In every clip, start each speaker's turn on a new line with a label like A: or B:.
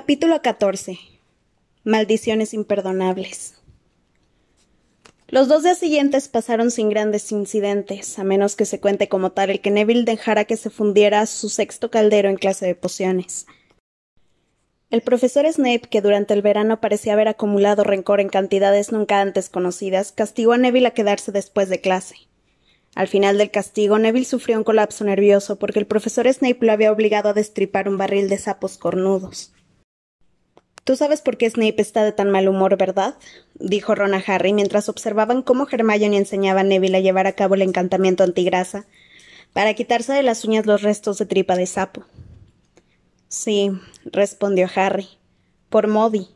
A: Capítulo 14. Maldiciones imperdonables. Los dos días siguientes pasaron sin grandes incidentes, a menos que se cuente como tal el que Neville dejara que se fundiera su sexto caldero en clase de pociones. El profesor Snape, que durante el verano parecía haber acumulado rencor en cantidades nunca antes conocidas, castigó a Neville a quedarse después de clase. Al final del castigo, Neville sufrió un colapso nervioso porque el profesor Snape lo había obligado a destripar un barril de sapos cornudos. Tú sabes por qué Snape está de tan mal humor, ¿verdad? dijo Ron a Harry mientras observaban cómo Hermione enseñaba a Neville a llevar a cabo el encantamiento antigrasa para quitarse de las uñas los restos de tripa de sapo. Sí, respondió Harry. Por Modi.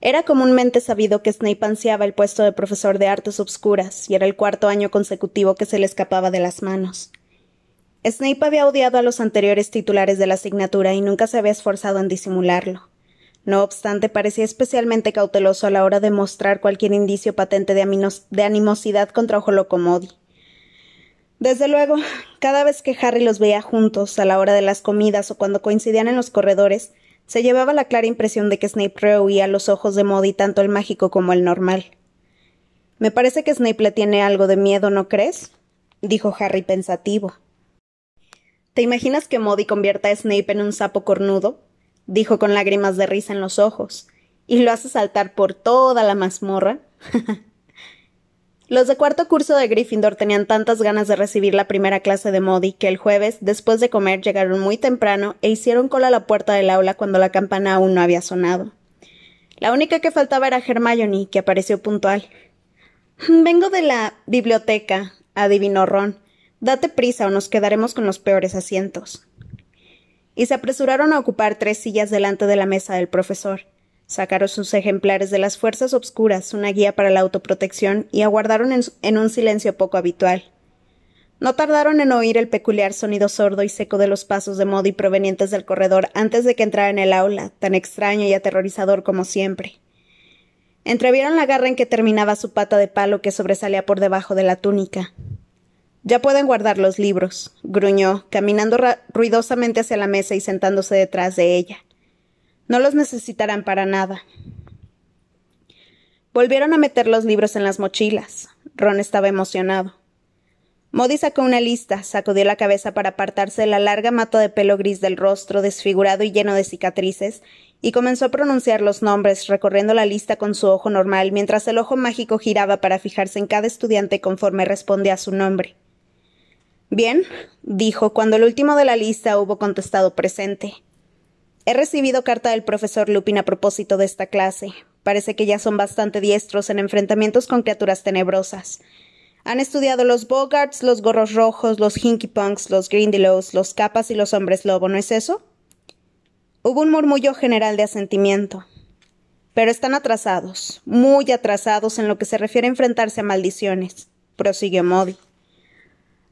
A: Era comúnmente sabido que Snape ansiaba el puesto de profesor de artes obscuras, y era el cuarto año consecutivo que se le escapaba de las manos. Snape había odiado a los anteriores titulares de la asignatura y nunca se había esforzado en disimularlo. No obstante, parecía especialmente cauteloso a la hora de mostrar cualquier indicio patente de, animosidad contra Modi. Desde luego, cada vez que Harry los veía juntos, a la hora de las comidas o cuando coincidían en los corredores, se llevaba la clara impresión de que Snape rehuía a los ojos de Modi tanto el mágico como el normal. Me parece que Snape le tiene algo de miedo, ¿no crees? dijo Harry pensativo. ¿Te imaginas que Modi convierta a Snape en un sapo cornudo? Dijo con lágrimas de risa en los ojos. ¿Y lo hace saltar por toda la mazmorra? Los de cuarto curso de Gryffindor tenían tantas ganas de recibir la primera clase de Modi que el jueves, después de comer, llegaron muy temprano e hicieron cola a la puerta del aula cuando la campana aún no había sonado. La única que faltaba era Hermione, que apareció puntual. Vengo de la biblioteca, adivinó Ron. Date prisa o nos quedaremos con los peores asientos y se apresuraron a ocupar tres sillas delante de la mesa del profesor. Sacaron sus ejemplares de las fuerzas obscuras, una guía para la autoprotección, y aguardaron en, un silencio poco habitual. No tardaron en oír el peculiar sonido sordo y seco de los pasos de Modi provenientes del corredor antes de que entrara en el aula, tan extraño y aterrorizador como siempre. Entrevieron la garra en que terminaba su pata de palo que sobresalía por debajo de la túnica. Ya pueden guardar los libros, gruñó, caminando ruidosamente hacia la mesa y sentándose detrás de ella. No los necesitarán para nada. Volvieron a meter los libros en las mochilas. Ron estaba emocionado. Modi sacó una lista, sacudió la cabeza para apartarse de la larga mata de pelo gris del rostro, desfigurado y lleno de cicatrices, y comenzó a pronunciar los nombres, recorriendo la lista con su ojo normal, mientras el ojo mágico giraba para fijarse en cada estudiante conforme respondía a su nombre. Bien, dijo cuando el último de la lista hubo contestado presente. He recibido carta del profesor Lupin a propósito de esta clase. Parece que ya son bastante diestros en enfrentamientos con criaturas tenebrosas. Han estudiado los Bogarts, los gorros rojos, los Hinkypunks, los Grindylows, los capas y los hombres lobo, ¿no es eso? Hubo un murmullo general de asentimiento. Pero están atrasados, muy atrasados en lo que se refiere a enfrentarse a maldiciones, prosiguió Modi.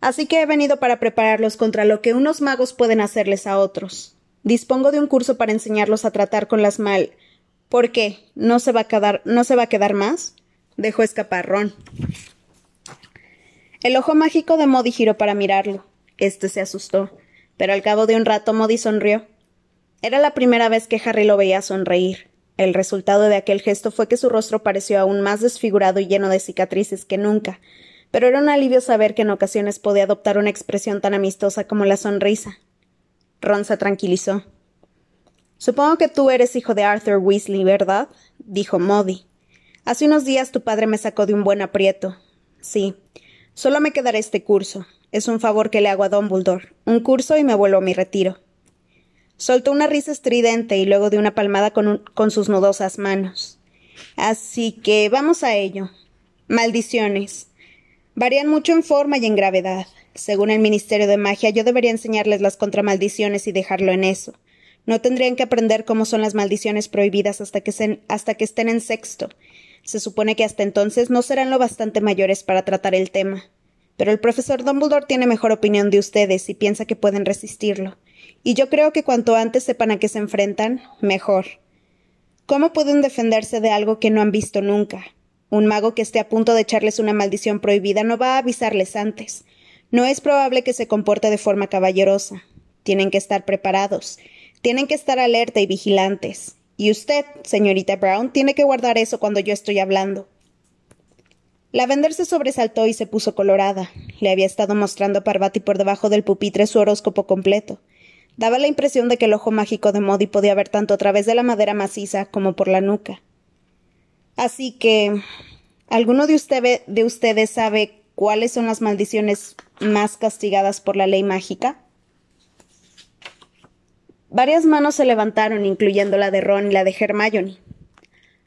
A: Así que he venido para prepararlos contra lo que unos magos pueden hacerles a otros. Dispongo de un curso para enseñarlos a tratar con las mal. ¿Por qué? ¿No se va a quedar, no se va a quedar más? Dejó escapar Ron. El ojo mágico de Modi giró para mirarlo. Este se asustó, pero al cabo de un rato Modi sonrió. Era la primera vez que Harry lo veía sonreír. El resultado de aquel gesto fue que su rostro pareció aún más desfigurado y lleno de cicatrices que nunca, pero era un alivio saber que en ocasiones podía adoptar una expresión tan amistosa como la sonrisa. Ron se tranquilizó. Supongo que tú eres hijo de Arthur Weasley, ¿verdad? dijo Modi. Hace unos días tu padre me sacó de un buen aprieto. Sí. Solo me quedará este curso. Es un favor que le hago a Dumbledore. Un curso y me vuelvo a mi retiro. Soltó una risa estridente y luego de una palmada con, con sus nudosas manos. Así que vamos a ello. Maldiciones. Varían mucho en forma y en gravedad. Según el Ministerio de Magia, yo debería enseñarles las contramaldiciones y dejarlo en eso. No tendrían que aprender cómo son las maldiciones prohibidas hasta que, hasta que estén en sexto. Se supone que hasta entonces no serán lo bastante mayores para tratar el tema. Pero el profesor Dumbledore tiene mejor opinión de ustedes y piensa que pueden resistirlo. Y yo creo que cuanto antes sepan a qué se enfrentan, mejor. ¿Cómo pueden defenderse de algo que no han visto nunca? Un mago que esté a punto de echarles una maldición prohibida no va a avisarles antes. No es probable que se comporte de forma caballerosa. Tienen que estar preparados. Tienen que estar alerta y vigilantes. Y usted, señorita Brown, tiene que guardar eso cuando yo estoy hablando. La vender se sobresaltó y se puso colorada. Le había estado mostrando a Parvati por debajo del pupitre su horóscopo completo. Daba la impresión de que el ojo mágico de Modi podía ver tanto a través de la madera maciza como por la nuca. Así que. ¿Alguno de, de ustedes sabe cuáles son las maldiciones más castigadas por la ley mágica? Varias manos se levantaron, incluyendo la de Ron y la de Hermione.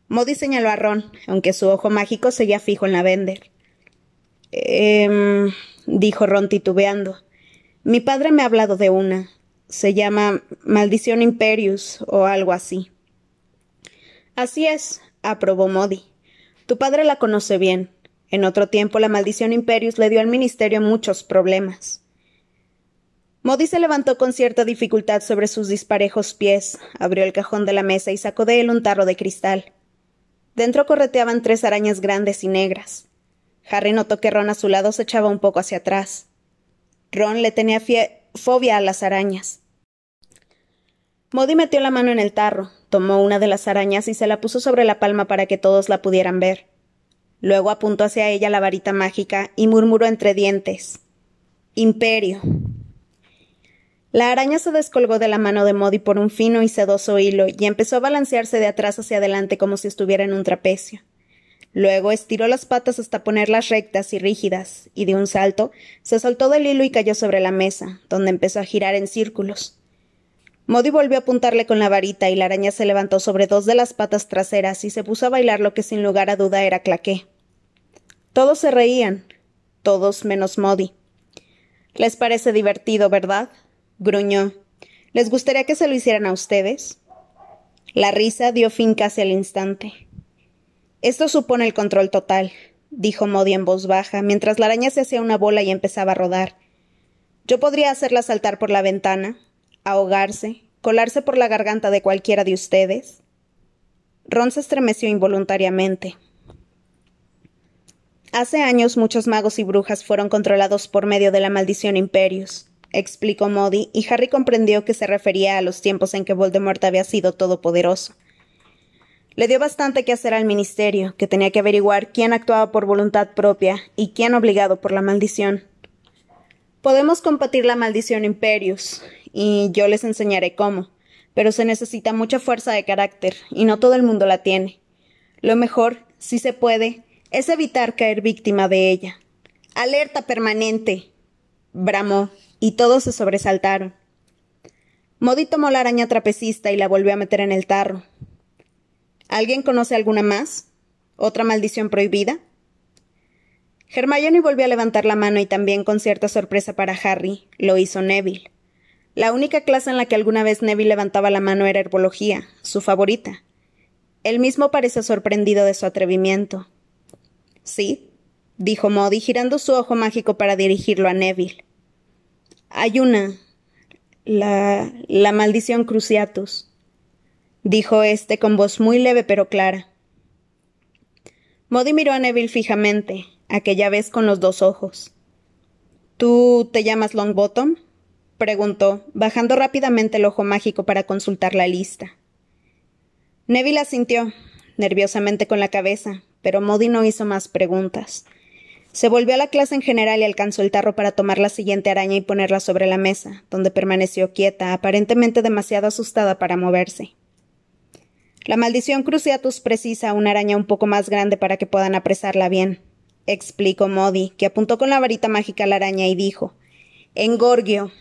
A: Modi señaló a Ron, aunque su ojo mágico seguía fijo en la vender. Eh, dijo Ron titubeando. Mi padre me ha hablado de una. Se llama Maldición Imperius o algo así. Así es, aprobó Modi. Tu padre la conoce bien. En otro tiempo la maldición Imperius le dio al ministerio muchos problemas. Modi se levantó con cierta dificultad sobre sus disparejos pies, abrió el cajón de la mesa y sacó de él un tarro de cristal. Dentro correteaban tres arañas grandes y negras. Harry notó que Ron a su lado se echaba un poco hacia atrás. Ron le tenía fobia a las arañas. Modi metió la mano en el tarro, tomó una de las arañas y se la puso sobre la palma para que todos la pudieran ver. Luego apuntó hacia ella la varita mágica y murmuró entre dientes Imperio. La araña se descolgó de la mano de Modi por un fino y sedoso hilo y empezó a balancearse de atrás hacia adelante como si estuviera en un trapecio. Luego estiró las patas hasta ponerlas rectas y rígidas, y de un salto se soltó del hilo y cayó sobre la mesa, donde empezó a girar en círculos. Modi volvió a apuntarle con la varita y la araña se levantó sobre dos de las patas traseras y se puso a bailar lo que sin lugar a duda era claqué. Todos se reían, todos menos Modi. Les parece divertido, ¿verdad? gruñó. ¿Les gustaría que se lo hicieran a ustedes? La risa dio fin casi al instante. Esto supone el control total, dijo Modi en voz baja, mientras la araña se hacía una bola y empezaba a rodar. Yo podría hacerla saltar por la ventana, ahogarse, colarse por la garganta de cualquiera de ustedes. Ron se estremeció involuntariamente. Hace años muchos magos y brujas fueron controlados por medio de la maldición Imperius, explicó Modi, y Harry comprendió que se refería a los tiempos en que Voldemort había sido todopoderoso. Le dio bastante que hacer al ministerio, que tenía que averiguar quién actuaba por voluntad propia y quién obligado por la maldición. Podemos combatir la maldición Imperius, y yo les enseñaré cómo, pero se necesita mucha fuerza de carácter, y no todo el mundo la tiene. Lo mejor, si se puede, es evitar caer víctima de ella. Alerta permanente. bramó, y todos se sobresaltaron. Modi tomó la araña trapecista y la volvió a meter en el tarro. ¿Alguien conoce alguna más? ¿Otra maldición prohibida? Hermione volvió a levantar la mano y también con cierta sorpresa para Harry, lo hizo Neville. La única clase en la que alguna vez Neville levantaba la mano era herbología, su favorita. Él mismo parece sorprendido de su atrevimiento. Sí, dijo Modi, girando su ojo mágico para dirigirlo a Neville. Hay una. La. la maldición Cruciatus, dijo éste con voz muy leve pero clara. Modi miró a Neville fijamente, aquella vez con los dos ojos. ¿Tú te llamas Longbottom? Preguntó, bajando rápidamente el ojo mágico para consultar la lista. Neville asintió, nerviosamente con la cabeza, pero Modi no hizo más preguntas. Se volvió a la clase en general y alcanzó el tarro para tomar la siguiente araña y ponerla sobre la mesa, donde permaneció quieta, aparentemente demasiado asustada para moverse. La maldición Cruciatus precisa una araña un poco más grande para que puedan apresarla bien, explicó Modi, que apuntó con la varita mágica a la araña y dijo Engorgio.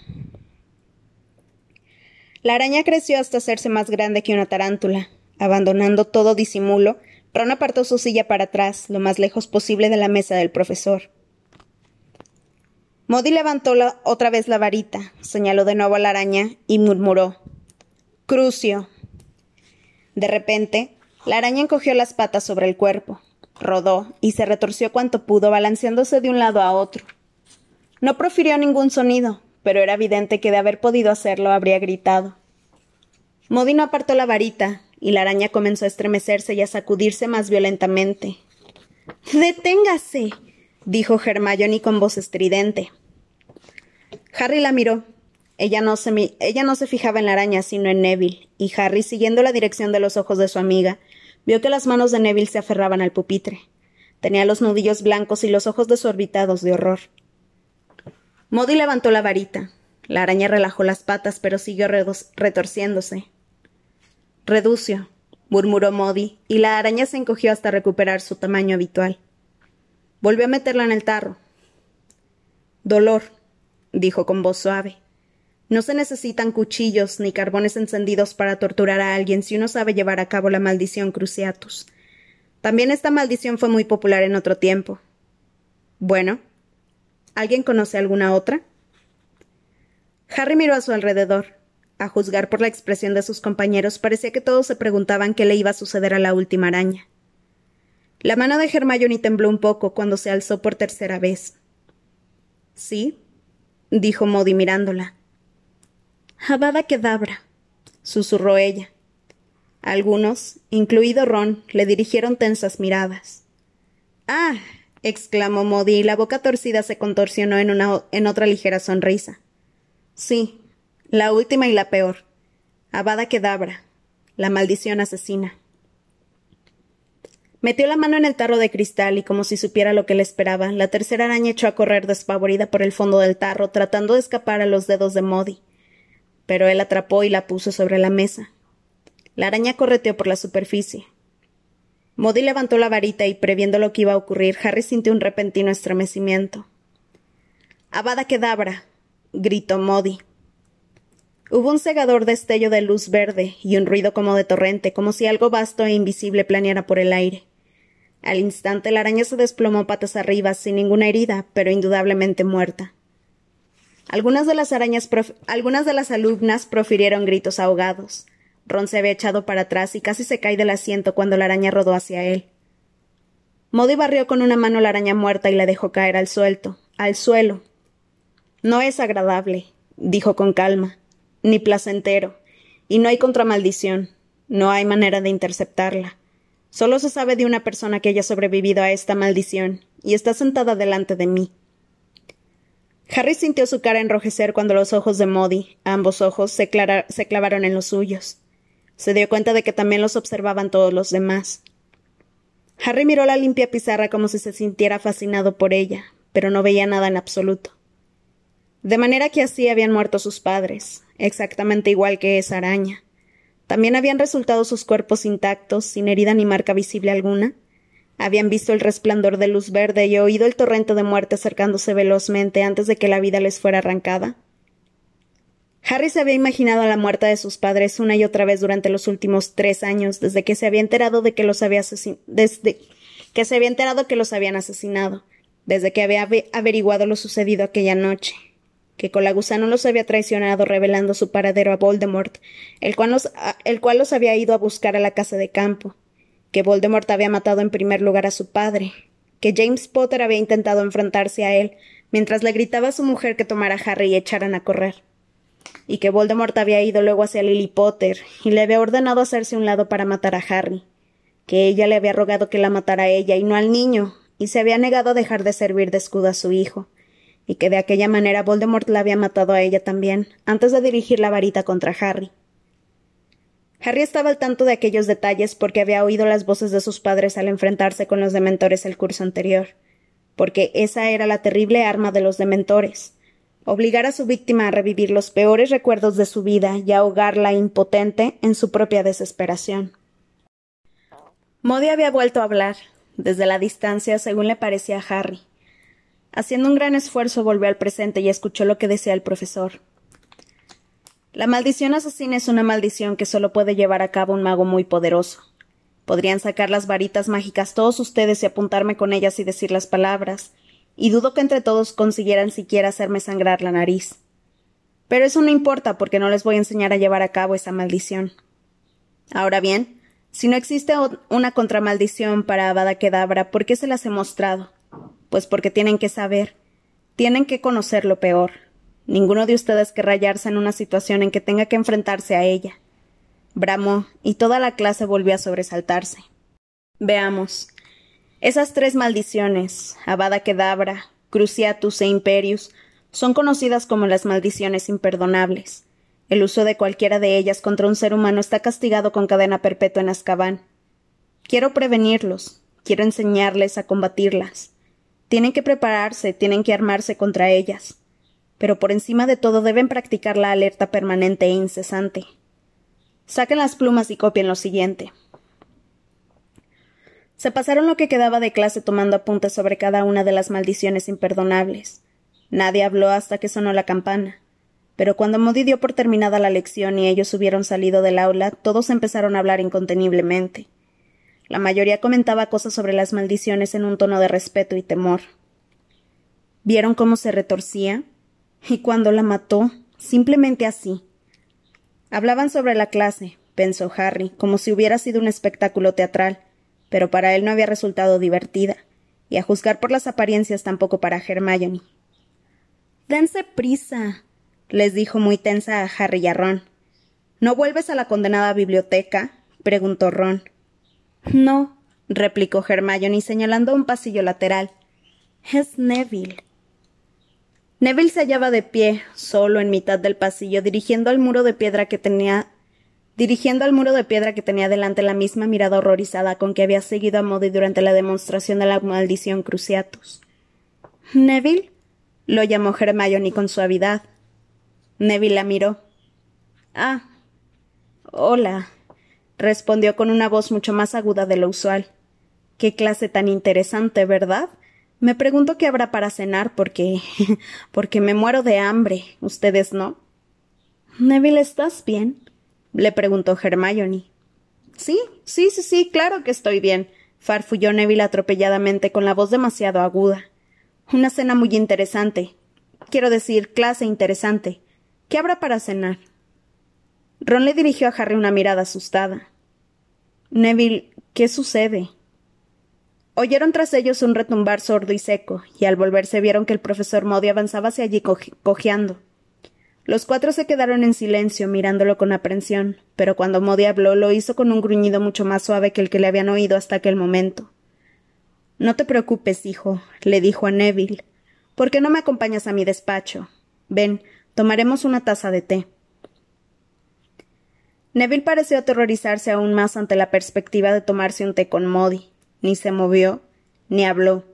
A: La araña creció hasta hacerse más grande que una tarántula. Abandonando todo disimulo, Ron apartó su silla para atrás, lo más lejos posible de la mesa del profesor. Modi levantó otra vez la varita, señaló de nuevo a la araña y murmuró Crucio. De repente, la araña encogió las patas sobre el cuerpo, rodó y se retorció cuanto pudo, balanceándose de un lado a otro. No profirió ningún sonido, pero era evidente que de haber podido hacerlo habría gritado. Modi no apartó la varita, y la araña comenzó a estremecerse y a sacudirse más violentamente. Deténgase. dijo Hermione con voz estridente. Harry la miró. Ella no, se ella no se fijaba en la araña, sino en Neville, y Harry, siguiendo la dirección de los ojos de su amiga, vio que las manos de Neville se aferraban al pupitre. Tenía los nudillos blancos y los ojos desorbitados de horror. Modi levantó la varita. La araña relajó las patas, pero siguió retorciéndose. Reducio, murmuró Modi, y la araña se encogió hasta recuperar su tamaño habitual. Volvió a meterla en el tarro. Dolor, dijo con voz suave. No se necesitan cuchillos ni carbones encendidos para torturar a alguien si uno sabe llevar a cabo la maldición Cruciatus. También esta maldición fue muy popular en otro tiempo. Bueno, ¿alguien conoce alguna otra? Harry miró a su alrededor. A juzgar por la expresión de sus compañeros, parecía que todos se preguntaban qué le iba a suceder a la última araña. La mano de Hermione tembló un poco cuando se alzó por tercera vez. Sí, dijo Modi mirándola. Habada Kedabra, susurró ella. Algunos, incluido Ron, le dirigieron tensas miradas. Ah, exclamó Modi y la boca torcida se contorsionó en, una, en otra ligera sonrisa. Sí, la última y la peor. Abada Kedabra, la maldición asesina. Metió la mano en el tarro de cristal y como si supiera lo que le esperaba, la tercera araña echó a correr despavorida por el fondo del tarro, tratando de escapar a los dedos de Modi. Pero él atrapó y la puso sobre la mesa. La araña correteó por la superficie. Modi levantó la varita y, previendo lo que iba a ocurrir, Harry sintió un repentino estremecimiento. Abada Kedabra, gritó Modi. Hubo un cegador destello de luz verde y un ruido como de torrente, como si algo vasto e invisible planeara por el aire. Al instante la araña se desplomó patas arriba, sin ninguna herida, pero indudablemente muerta. Algunas de las arañas algunas de las alumnas profirieron gritos ahogados. Ron se había echado para atrás y casi se cae del asiento cuando la araña rodó hacia él. Modi barrió con una mano la araña muerta y la dejó caer al suelto, al suelo. No es agradable, dijo con calma ni placentero, y no hay contramaldición, no hay manera de interceptarla. Solo se sabe de una persona que haya sobrevivido a esta maldición, y está sentada delante de mí. Harry sintió su cara enrojecer cuando los ojos de Modi, ambos ojos, se, se clavaron en los suyos. Se dio cuenta de que también los observaban todos los demás. Harry miró la limpia pizarra como si se sintiera fascinado por ella, pero no veía nada en absoluto. De manera que así habían muerto sus padres, exactamente igual que esa araña. También habían resultado sus cuerpos intactos, sin herida ni marca visible alguna. Habían visto el resplandor de luz verde y oído el torrente de muerte acercándose velozmente antes de que la vida les fuera arrancada. Harry se había imaginado la muerte de sus padres una y otra vez durante los últimos tres años, desde que se había enterado de que los había desde que se había enterado que los habían asesinado, desde que había averiguado lo sucedido aquella noche que Colagusano los había traicionado revelando su paradero a Voldemort, el cual, los, el cual los había ido a buscar a la casa de campo, que Voldemort había matado en primer lugar a su padre, que James Potter había intentado enfrentarse a él mientras le gritaba a su mujer que tomara a Harry y echaran a correr, y que Voldemort había ido luego hacia Lily Potter y le había ordenado hacerse un lado para matar a Harry, que ella le había rogado que la matara a ella y no al niño, y se había negado a dejar de servir de escudo a su hijo, y que de aquella manera Voldemort la había matado a ella también, antes de dirigir la varita contra Harry. Harry estaba al tanto de aquellos detalles porque había oído las voces de sus padres al enfrentarse con los dementores el curso anterior, porque esa era la terrible arma de los dementores, obligar a su víctima a revivir los peores recuerdos de su vida y ahogarla impotente en su propia desesperación. Modi había vuelto a hablar, desde la distancia, según le parecía a Harry. Haciendo un gran esfuerzo volvió al presente y escuchó lo que decía el profesor. La maldición asesina es una maldición que solo puede llevar a cabo un mago muy poderoso. Podrían sacar las varitas mágicas todos ustedes y apuntarme con ellas y decir las palabras, y dudo que entre todos consiguieran siquiera hacerme sangrar la nariz. Pero eso no importa porque no les voy a enseñar a llevar a cabo esa maldición. Ahora bien, si no existe una contramaldición para Avada Kedavra, ¿por qué se las he mostrado? Pues porque tienen que saber, tienen que conocer lo peor. Ninguno de ustedes querrá hallarse en una situación en que tenga que enfrentarse a ella. Bramó, y toda la clase volvió a sobresaltarse. Veamos. Esas tres maldiciones, Avada Kedavra, Cruciatus e Imperius, Son conocidas como las maldiciones imperdonables. El uso de cualquiera de ellas contra un ser humano está castigado con cadena perpetua en Azkaban. Quiero prevenirlos, quiero enseñarles a combatirlas. Tienen que prepararse, tienen que armarse contra ellas. Pero por encima de todo deben practicar la alerta permanente e incesante. Saquen las plumas y copien lo siguiente. Se pasaron lo que quedaba de clase tomando apuntes sobre cada una de las maldiciones imperdonables. Nadie habló hasta que sonó la campana. Pero cuando Modi dio por terminada la lección y ellos hubieron salido del aula, todos empezaron a hablar inconteniblemente. La mayoría comentaba cosas sobre las maldiciones en un tono de respeto y temor. ¿Vieron cómo se retorcía? Y cuando la mató, simplemente así. Hablaban sobre la clase, pensó Harry, como si hubiera sido un espectáculo teatral, pero para él no había resultado divertida, y a juzgar por las apariencias tampoco para Hermione. Dense prisa, les dijo muy tensa a Harry y a Ron. ¿No vuelves a la condenada biblioteca? preguntó Ron. No, replicó Hermione señalando un pasillo lateral. Es Neville. Neville se hallaba de pie, solo en mitad del pasillo, dirigiendo al muro de piedra que tenía dirigiendo al muro de piedra que tenía delante la misma mirada horrorizada con que había seguido a Modi durante la demostración de la maldición Cruciatus. ¿Neville? lo llamó Hermione con suavidad. Neville la miró. Ah. Hola. respondió con una voz mucho más aguda de lo usual. Qué clase tan interesante, ¿verdad? Me pregunto qué habrá para cenar porque. porque me muero de hambre. ¿Ustedes no? Neville, ¿estás bien? Le preguntó Hermione. Sí, sí, sí, sí, claro que estoy bien, farfulló Neville atropelladamente con la voz demasiado aguda. Una cena muy interesante. Quiero decir, clase interesante. ¿Qué habrá para cenar? Ron le dirigió a Harry una mirada asustada. Neville, ¿qué sucede? Oyeron tras ellos un retumbar sordo y seco, y al volverse vieron que el profesor Modi avanzaba hacia allí cojeando. Los cuatro se quedaron en silencio, mirándolo con aprensión, pero cuando Modi habló lo hizo con un gruñido mucho más suave que el que le habían oído hasta aquel momento. No te preocupes, hijo, le dijo a Neville. ¿Por qué no me acompañas a mi despacho? Ven, tomaremos una taza de té. Neville pareció aterrorizarse aún más ante la perspectiva de tomarse un té con Modi. Ni se movió, ni habló.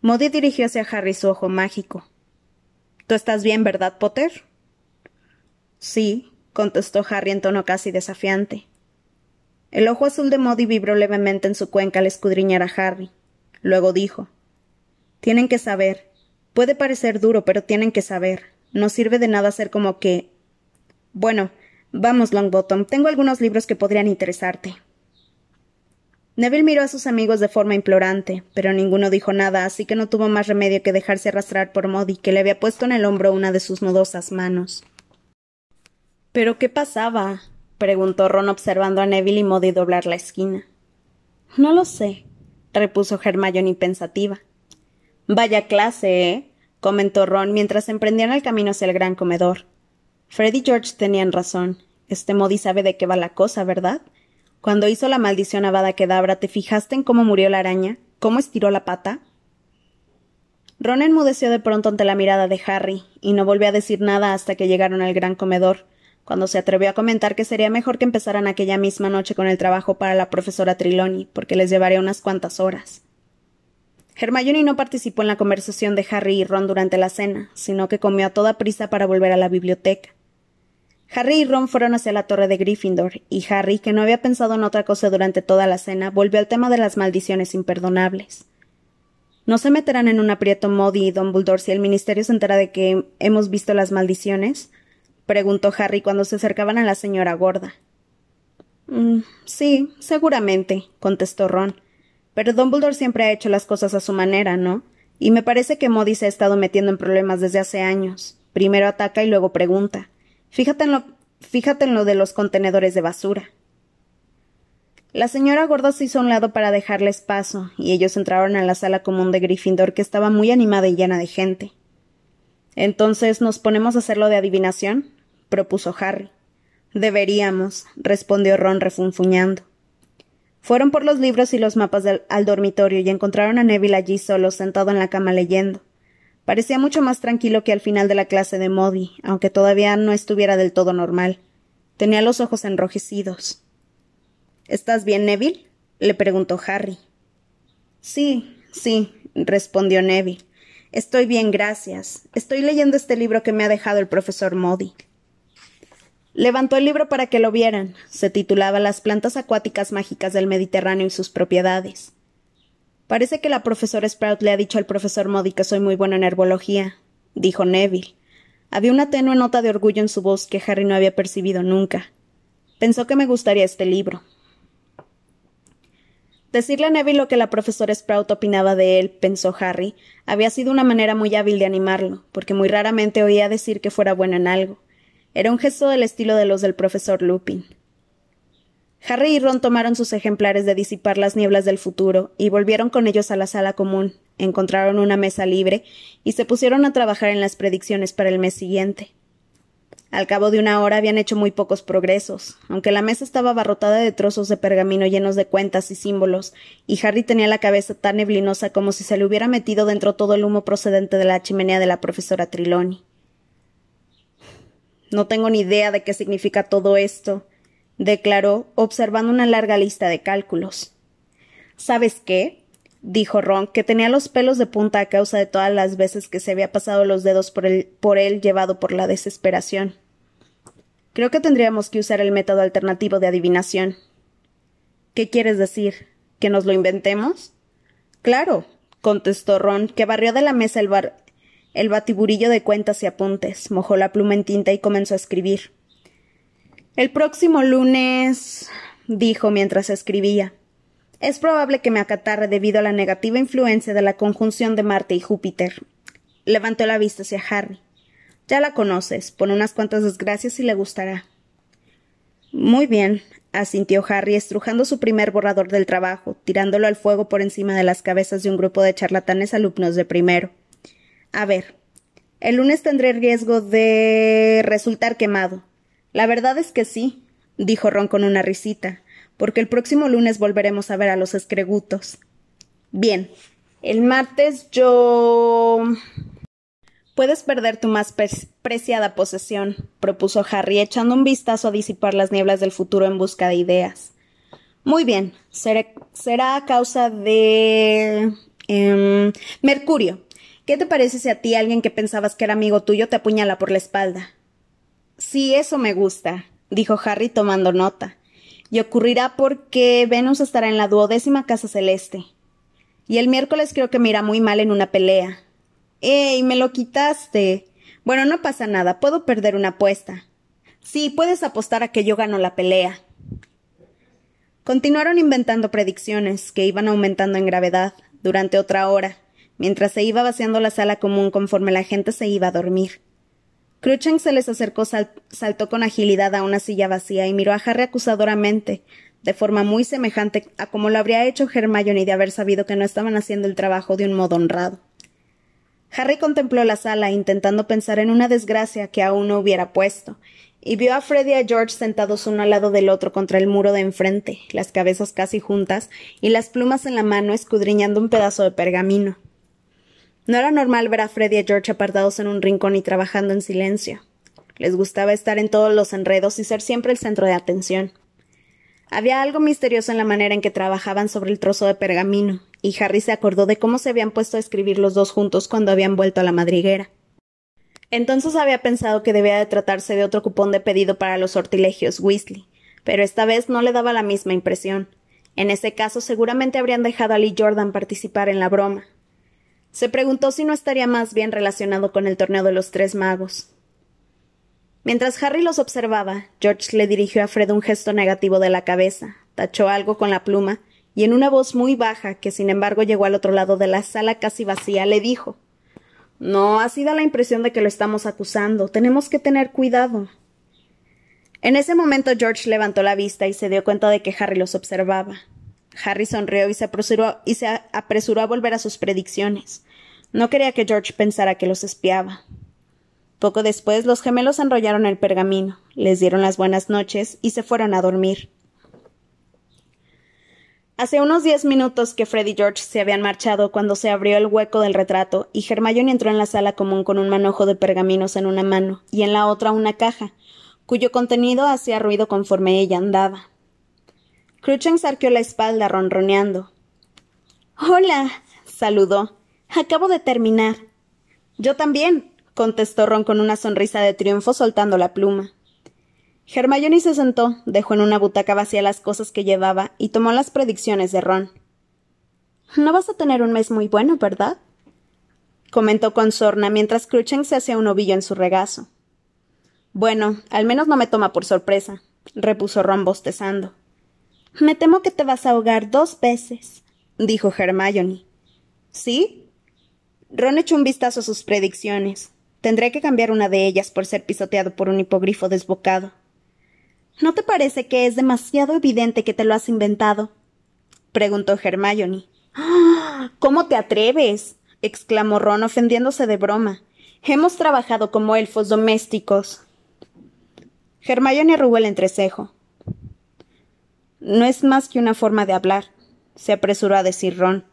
A: Modi dirigió hacia Harry su ojo mágico. ¿Tú estás bien, verdad, Potter? Sí, contestó Harry en tono casi desafiante. El ojo azul de Modi vibró levemente en su cuenca al escudriñar a Harry. Luego dijo Tienen que saber. Puede parecer duro, pero tienen que saber. No sirve de nada hacer como que. Bueno, vamos, Longbottom. Tengo algunos libros que podrían interesarte. Neville miró a sus amigos de forma implorante, pero ninguno dijo nada, así que no tuvo más remedio que dejarse arrastrar por Modi, que le había puesto en el hombro una de sus nudosas manos. ¿Pero qué pasaba? preguntó Ron observando a Neville y Modi doblar la esquina. No lo sé, repuso Hermione pensativa. Vaya clase, ¿eh? comentó Ron mientras emprendían el camino hacia el gran comedor. Fred y George tenían razón. Este Modi sabe de qué va la cosa, ¿verdad? Cuando hizo la maldición a Kedabra, ¿te fijaste en cómo murió la araña? ¿Cómo estiró la pata? Ron enmudeció de pronto ante la mirada de Harry, y no volvió a decir nada hasta que llegaron al gran comedor, cuando se atrevió a comentar que sería mejor que empezaran aquella misma noche con el trabajo para la profesora Triloni, porque les llevaría unas cuantas horas. Hermione no participó en la conversación de Harry y Ron durante la cena, sino que comió a toda prisa para volver a la biblioteca. Harry y Ron fueron hacia la torre de Gryffindor, y Harry, que no había pensado en otra cosa durante toda la cena, volvió al tema de las maldiciones imperdonables. ¿No se meterán en un aprieto Modi y Dumbledore si el ministerio se entera de que hemos visto las maldiciones? preguntó Harry cuando se acercaban a la señora gorda. Mm, sí, seguramente, contestó Ron. Pero Dumbledore siempre ha hecho las cosas a su manera, ¿no? Y me parece que Modi se ha estado metiendo en problemas desde hace años. Primero ataca y luego pregunta. Fíjate en lo, fíjate en lo de los contenedores de basura. La señora gorda se hizo a un lado para dejarles paso, y ellos entraron a la sala común de Gryffindor, que estaba muy animada y llena de gente. Entonces, ¿nos ponemos a hacerlo de adivinación? propuso Harry. Deberíamos, respondió Ron refunfuñando. Fueron por los libros y los mapas al dormitorio y encontraron a Neville allí solo, sentado en la cama leyendo. Parecía mucho más tranquilo que al final de la clase de Modi, aunque todavía no estuviera del todo normal. Tenía los ojos enrojecidos. ¿Estás bien, Neville? le preguntó Harry. Sí, sí, respondió Neville. Estoy bien, gracias. Estoy leyendo este libro que me ha dejado el profesor Modi. Levantó el libro para que lo vieran. Se titulaba Las plantas acuáticas mágicas del Mediterráneo y sus propiedades. Parece que la profesora Sprout le ha dicho al profesor Modi que soy muy bueno en herbología, dijo Neville. Había una tenue nota de orgullo en su voz que Harry no había percibido nunca. Pensó que me gustaría este libro. Decirle a Neville lo que la profesora Sprout opinaba de él, pensó Harry, había sido una manera muy hábil de animarlo, porque muy raramente oía decir que fuera bueno en algo. Era un gesto del estilo de los del profesor Lupin. Harry y Ron tomaron sus ejemplares de disipar las nieblas del futuro y volvieron con ellos a la sala común, encontraron una mesa libre y se pusieron a trabajar en las predicciones para el mes siguiente. Al cabo de una hora habían hecho muy pocos progresos, aunque la mesa estaba abarrotada de trozos de pergamino llenos de cuentas y símbolos, y Harry tenía la cabeza tan neblinosa como si se le hubiera metido dentro todo el humo procedente de la chimenea de la profesora Triloni. No tengo ni idea de qué significa todo esto, declaró, observando una larga lista de cálculos. ¿Sabes qué? dijo Ron, que tenía los pelos de punta a causa de todas las veces que se había pasado los dedos por, él llevado por la desesperación. Creo que tendríamos que usar el método alternativo de adivinación. ¿Qué quieres decir? ¿Que nos lo inventemos? Claro, contestó Ron, que barrió de la mesa el, bar el batiburillo de cuentas y apuntes, mojó la pluma en tinta y comenzó a escribir. El próximo lunes, dijo mientras escribía. Es probable que me acatarre debido a la negativa influencia de la conjunción de Marte y Júpiter. Levantó la vista hacia Harry. Ya la conoces, pon unas cuantas desgracias y le gustará. Muy bien, asintió Harry, estrujando su primer borrador del trabajo, tirándolo al fuego por encima de las cabezas de un grupo de charlatanes alumnos de primero. A ver, el lunes tendré riesgo de resultar quemado. La verdad es que sí, dijo Ron con una risita, porque el próximo lunes volveremos a ver a los escregutos. Bien, el martes yo. Puedes perder tu más preciada posesión, propuso Harry, echando un vistazo a disipar las nieblas del futuro en busca de ideas. Muy bien, será a causa de. Em, Mercurio. ¿Qué te parece si a ti alguien que pensabas que era amigo tuyo te apuñala por la espalda? Sí, eso me gusta, dijo Harry tomando nota. Y ocurrirá porque Venus estará en la duodécima casa celeste. Y el miércoles creo que me irá muy mal en una pelea. ¡Ey! Me lo quitaste. Bueno, no pasa nada, puedo perder una apuesta. Sí, puedes apostar a que yo gano la pelea. Continuaron inventando predicciones, que iban aumentando en gravedad, durante otra hora, mientras se iba vaciando la sala común conforme la gente se iba a dormir. Crucheng se les acercó, saltó con agilidad a una silla vacía y miró a Harry acusadoramente, de forma muy semejante a como lo habría hecho Hermione de haber sabido que no estaban haciendo el trabajo de un modo honrado. Harry contempló la sala, intentando pensar en una desgracia que aún no hubiera puesto, y vio a Freddy y a George sentados uno al lado del otro contra el muro de enfrente, las cabezas casi juntas y las plumas en la mano escudriñando un pedazo de pergamino. No era normal ver a Freddy y a George apartados en un rincón y trabajando en silencio. Les gustaba estar en todos los enredos y ser siempre el centro de atención. Había algo misterioso en la manera en que trabajaban sobre el trozo de pergamino, y Harry se acordó de cómo se habían puesto a escribir los dos juntos cuando habían vuelto a la madriguera. Entonces había pensado que debía de tratarse de otro cupón de pedido para los sortilegios Weasley, pero esta vez no le daba la misma impresión. En ese caso seguramente habrían dejado a Lee Jordan participar en la broma, se preguntó si no estaría más bien relacionado con el torneo de los tres magos. Mientras Harry los observaba, George le dirigió a Fred un gesto negativo de la cabeza, tachó algo con la pluma, y en una voz muy baja, que sin embargo llegó al otro lado de la sala casi vacía, le dijo No, ha sido la impresión de que lo estamos acusando. Tenemos que tener cuidado. En ese momento George levantó la vista y se dio cuenta de que Harry los observaba. Harry sonrió y se, apresuró, a volver a sus predicciones. No quería que George pensara que los espiaba. Poco después los gemelos enrollaron el pergamino, les dieron las buenas noches y se fueron a dormir. Hace unos diez minutos que Fred y George se habían marchado cuando se abrió el hueco del retrato y Hermione entró en la sala común con un manojo de pergaminos en una mano y en la otra una caja, cuyo contenido hacía ruido conforme ella andaba. Cruchens arqueó la espalda ronroneando. Hola, saludó. Acabo de terminar. Yo también, contestó Ron con una sonrisa de triunfo soltando la pluma. Hermione se sentó, dejó en una butaca vacía las cosas que llevaba y tomó las predicciones de Ron. No vas a tener un mes muy bueno, ¿verdad? comentó con sorna mientras Cruchens se hacía un ovillo en su regazo. Bueno, al menos no me toma por sorpresa, repuso Ron bostezando. Me temo que te vas a ahogar dos veces, dijo Hermione. ¿Sí? Ron echó un vistazo a sus predicciones. Tendré que cambiar una de ellas por ser pisoteado por un hipogrifo desbocado. ¿No te parece que es demasiado evidente que te lo has inventado? preguntó Hermione. ¡Ah! ¿Cómo te atreves? exclamó Ron ofendiéndose de broma. Hemos trabajado como elfos domésticos. Hermione arrugó el entrecejo. No es más que una forma de hablar, se apresuró a decir Ron.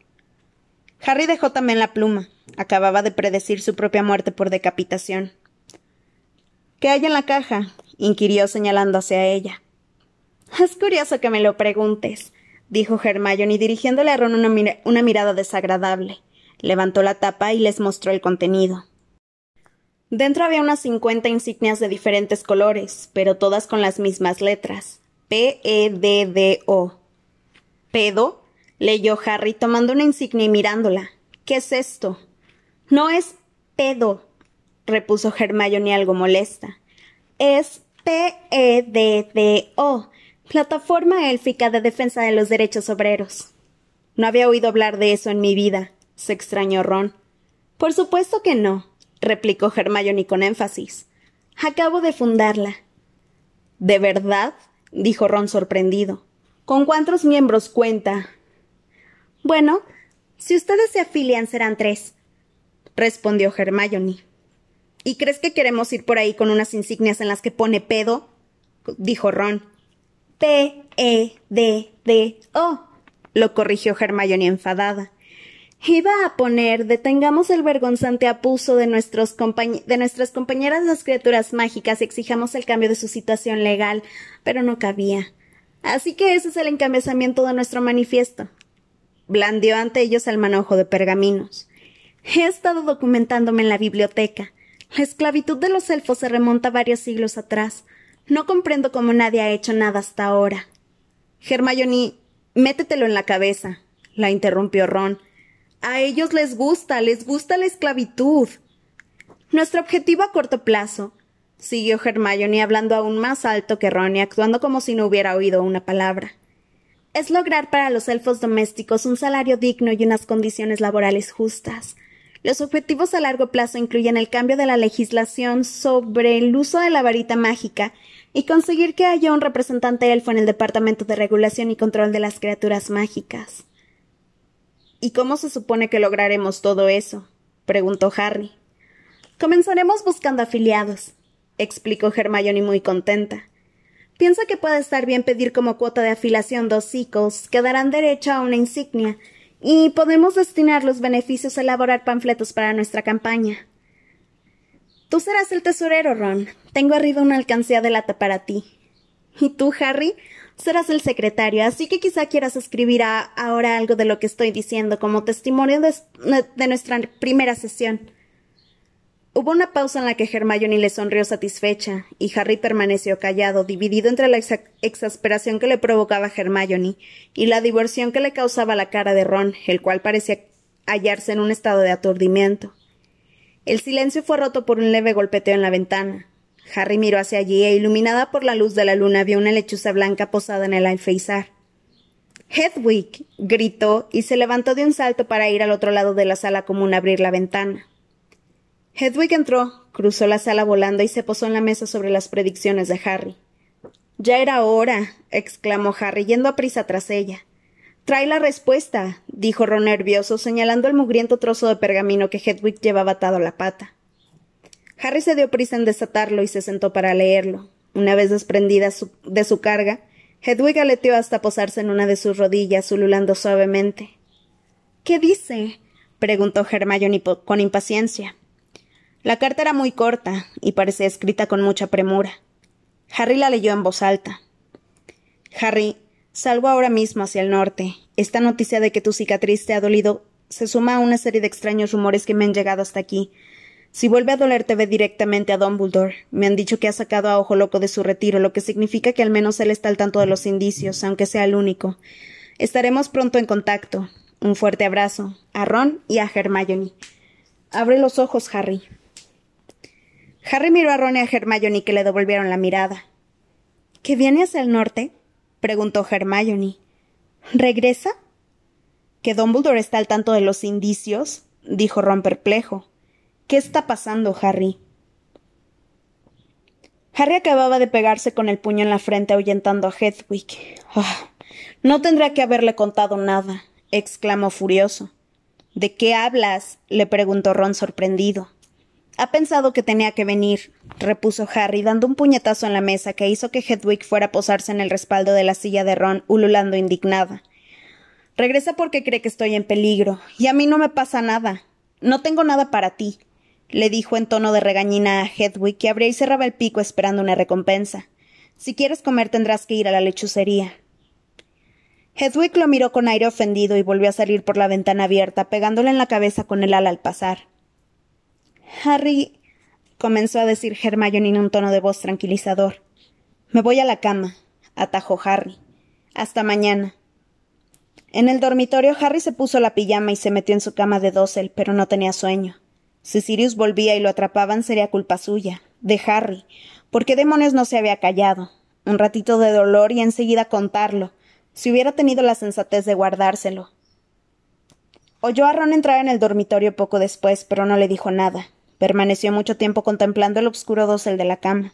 A: Harry dejó también la pluma. Acababa de predecir su propia muerte por decapitación. ¿Qué hay en la caja? inquirió señalando hacia ella. Es curioso que me lo preguntes, dijo Hermione dirigiéndole a Ron una, una mirada desagradable. Levantó la tapa y les mostró el contenido. Dentro había unas cincuenta insignias de diferentes colores, pero todas con las mismas letras. P-E-D-D-O. ¿Pedo? leyó Harry tomando una insignia y mirándola. ¿Qué es esto? No es pedo, repuso Hermione algo molesta. Es P-E-D-D-O, Plataforma Élfica de Defensa de los Derechos Obreros. No había oído hablar de eso en mi vida, se extrañó Ron. Por supuesto que no, replicó Hermione con énfasis. Acabo de fundarla. ¿De verdad? Dijo Ron sorprendido. ¿Con cuántos miembros cuenta? Bueno, si ustedes se afilian serán tres, respondió Hermione. ¿Y crees que queremos ir por ahí con unas insignias en las que pone pedo? dijo Ron. P-E-D-D-O, lo corrigió Hermione enfadada. Iba a poner detengamos el vergonzante apuso de, nuestros de nuestras compañeras las criaturas mágicas y exijamos el cambio de su situación legal, pero no cabía. Así que ese es el encabezamiento de nuestro manifiesto. Blandió ante ellos el manojo de pergaminos. He estado documentándome en la biblioteca. La esclavitud de los elfos se remonta varios siglos atrás. No comprendo cómo nadie ha hecho nada hasta ahora. Hermione, métetelo en la cabeza, la interrumpió Ron. A ellos les gusta, les gusta la esclavitud. Nuestro objetivo a corto plazo, siguió Hermione hablando aún más alto que Ron y actuando como si no hubiera oído una palabra, es lograr para los elfos domésticos un salario digno y unas condiciones laborales justas. Los objetivos a largo plazo incluyen el cambio de la legislación sobre el uso de la varita mágica y conseguir que haya un representante elfo en el Departamento de Regulación y Control de las Criaturas Mágicas. ¿Y cómo se supone que lograremos todo eso? preguntó Harry. Comenzaremos buscando afiliados, explicó Hermione muy contenta. Piensa que puede estar bien pedir como cuota de afiliación dos ciclos, que darán derecho a una insignia, y podemos destinar los beneficios a elaborar panfletos para nuestra campaña. Tú serás el tesorero, Ron. Tengo arriba una alcancía de lata para ti. ¿Y tú, Harry? Serás el secretario, así que quizá quieras escribir ahora algo de lo que estoy diciendo como testimonio de, nuestra primera sesión. Hubo una pausa en la que Hermione le sonrió satisfecha, y Harry permaneció callado, dividido entre la exasperación que le provocaba Hermione y la diversión que le causaba la cara de Ron, el cual parecía hallarse en un estado de aturdimiento. El silencio fue roto por un leve golpeteo en la ventana. Harry miró hacia allí e iluminada por la luz de la luna vio una lechuza blanca posada en el alféizar. Hedwig gritó y se levantó de un salto para ir al otro lado de la sala común a abrir la ventana. Hedwig entró, cruzó la sala volando y se posó en la mesa sobre las predicciones de Harry. Ya era hora, exclamó Harry, yendo a prisa tras ella. Trae la respuesta, dijo Ron nervioso, señalando el mugriento trozo de pergamino que Hedwig llevaba atado a la pata. Harry se dio prisa en desatarlo y se sentó para leerlo. Una vez desprendida de su carga, Hedwig aleteó hasta posarse en una de sus rodillas, ululando suavemente. ¿Qué dice? preguntó Hermione con impaciencia. La carta era muy corta y parecía escrita con mucha premura. Harry la leyó en voz alta. Harry, salgo ahora mismo hacia el norte. Esta noticia de que tu cicatriz te ha dolido se suma a una serie de extraños rumores que me han llegado hasta aquí. Si vuelve a dolerte, ve directamente a Dumbledore. Me han dicho que ha sacado a Ojo Loco de su retiro, lo que significa que al menos él está al tanto de los indicios, aunque sea el único. Estaremos pronto en contacto. Un fuerte abrazo. A Ron y a Hermione. Abre los ojos, Harry. Harry miró a Ron y a Hermione que le devolvieron la mirada. ¿Que viene hacia el norte? preguntó Hermione. ¿Regresa? ¿Que Dumbledore está al tanto de los indicios? dijo Ron perplejo. ¿Qué está pasando, Harry? Harry acababa de pegarse con el puño en la frente ahuyentando a Hedwig. Ah, no tendría que haberle contado nada, exclamó furioso. ¿De qué hablas? le preguntó Ron sorprendido. Ha pensado que tenía que venir, repuso Harry, dando un puñetazo en la mesa que hizo que Hedwig fuera a posarse en el respaldo de la silla de Ron, ululando indignada. Regresa porque cree que estoy en peligro, y a mí no me pasa nada. No tengo nada para ti, le dijo en tono de regañina a Hedwig, que abría y cerraba el pico esperando una recompensa. Si quieres comer tendrás que ir a la lechucería. Hedwig lo miró con aire ofendido y volvió a salir por la ventana abierta, pegándole en la cabeza con el ala al pasar. Harry comenzó a decir Hermione en un tono de voz tranquilizador. Me voy a la cama, atajó Harry. Hasta mañana. En el dormitorio Harry se puso la pijama y se metió en su cama de dosel, pero no tenía sueño. Si Sirius volvía y lo atrapaban sería culpa suya, de Harry. ¿Por qué demonios no se había callado? Un ratito de dolor y enseguida contarlo. Si hubiera tenido la sensatez de guardárselo. Oyó a Ron entrar en el dormitorio poco después, pero no le dijo nada. Permaneció mucho tiempo contemplando el oscuro dosel de la cama.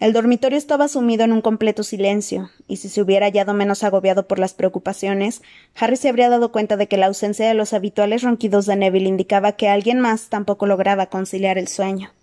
A: El dormitorio estaba sumido en un completo silencio, y si se hubiera hallado menos agobiado por las preocupaciones, Harry se habría dado cuenta de que la ausencia de los habituales ronquidos de Neville indicaba que alguien más tampoco lograba conciliar el sueño.